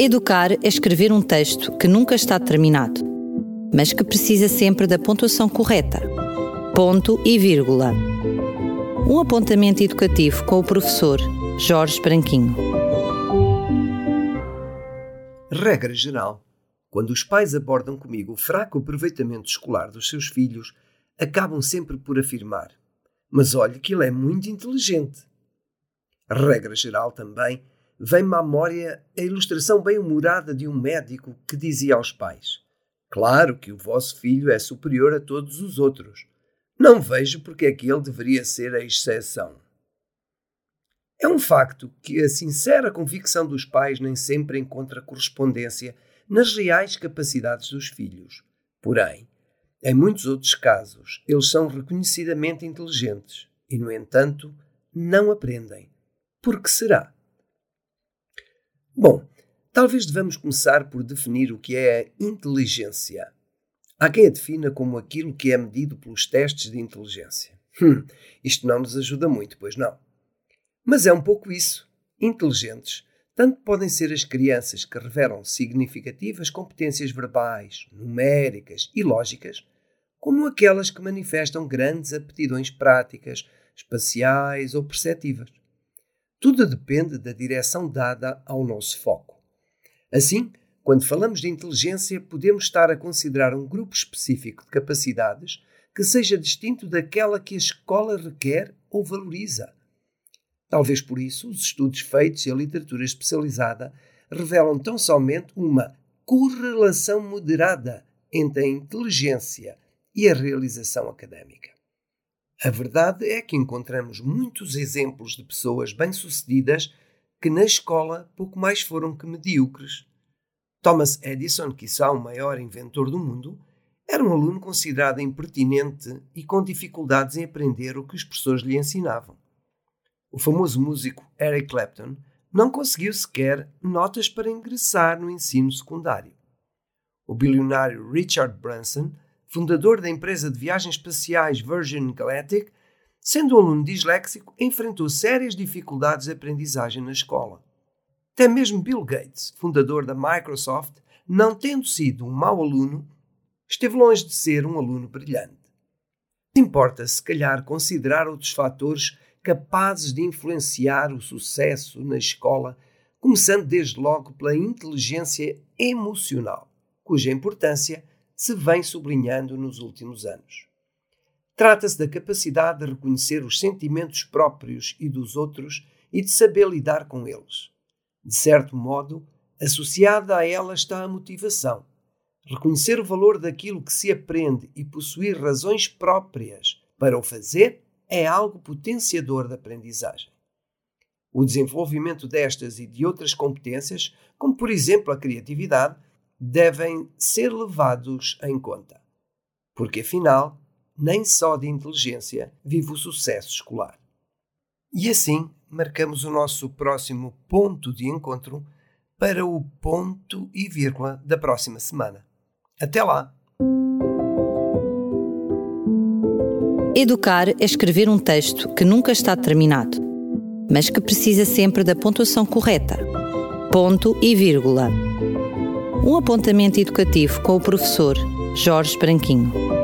Educar é escrever um texto que nunca está terminado, mas que precisa sempre da pontuação correta. Ponto e vírgula. Um apontamento educativo com o professor Jorge Branquinho. Regra geral: quando os pais abordam comigo o fraco aproveitamento escolar dos seus filhos, acabam sempre por afirmar: Mas olhe que ele é muito inteligente. Regra geral também vem-me à memória a ilustração bem-humorada de um médico que dizia aos pais: Claro que o vosso filho é superior a todos os outros. Não vejo porque é que ele deveria ser a exceção. É um facto que a sincera convicção dos pais nem sempre encontra correspondência nas reais capacidades dos filhos. Porém, em muitos outros casos, eles são reconhecidamente inteligentes e, no entanto, não aprendem. Por que será? Bom, talvez devamos começar por definir o que é a inteligência. Há quem a defina como aquilo que é medido pelos testes de inteligência. Hum, isto não nos ajuda muito, pois não. Mas é um pouco isso. Inteligentes tanto podem ser as crianças que revelam significativas competências verbais, numéricas e lógicas, como aquelas que manifestam grandes aptidões práticas, espaciais ou perceptivas. Tudo depende da direção dada ao nosso foco. Assim, quando falamos de inteligência, podemos estar a considerar um grupo específico de capacidades que seja distinto daquela que a escola requer ou valoriza. Talvez por isso os estudos feitos e a literatura especializada revelam tão somente uma correlação moderada entre a inteligência e a realização académica. A verdade é que encontramos muitos exemplos de pessoas bem-sucedidas que na escola pouco mais foram que medíocres. Thomas Edison, quiçá o maior inventor do mundo, era um aluno considerado impertinente e com dificuldades em aprender o que os professores lhe ensinavam. O famoso músico Eric Clapton não conseguiu sequer notas para ingressar no ensino secundário. O bilionário Richard Branson fundador da empresa de viagens espaciais Virgin Galactic, sendo um aluno disléxico, enfrentou sérias dificuldades de aprendizagem na escola. Até mesmo Bill Gates, fundador da Microsoft, não tendo sido um mau aluno, esteve longe de ser um aluno brilhante. Importa, se calhar, considerar outros fatores capazes de influenciar o sucesso na escola, começando desde logo pela inteligência emocional, cuja importância se vem sublinhando nos últimos anos. Trata-se da capacidade de reconhecer os sentimentos próprios e dos outros e de saber lidar com eles. De certo modo, associada a ela está a motivação. Reconhecer o valor daquilo que se aprende e possuir razões próprias para o fazer é algo potenciador da aprendizagem. O desenvolvimento destas e de outras competências, como por exemplo a criatividade, devem ser levados em conta. Porque afinal, nem só de inteligência vive o sucesso escolar. E assim marcamos o nosso próximo ponto de encontro para o ponto e vírgula da próxima semana. Até lá! Educar é escrever um texto que nunca está terminado, mas que precisa sempre da pontuação correta. Ponto e vírgula um apontamento educativo com o professor Jorge Branquinho.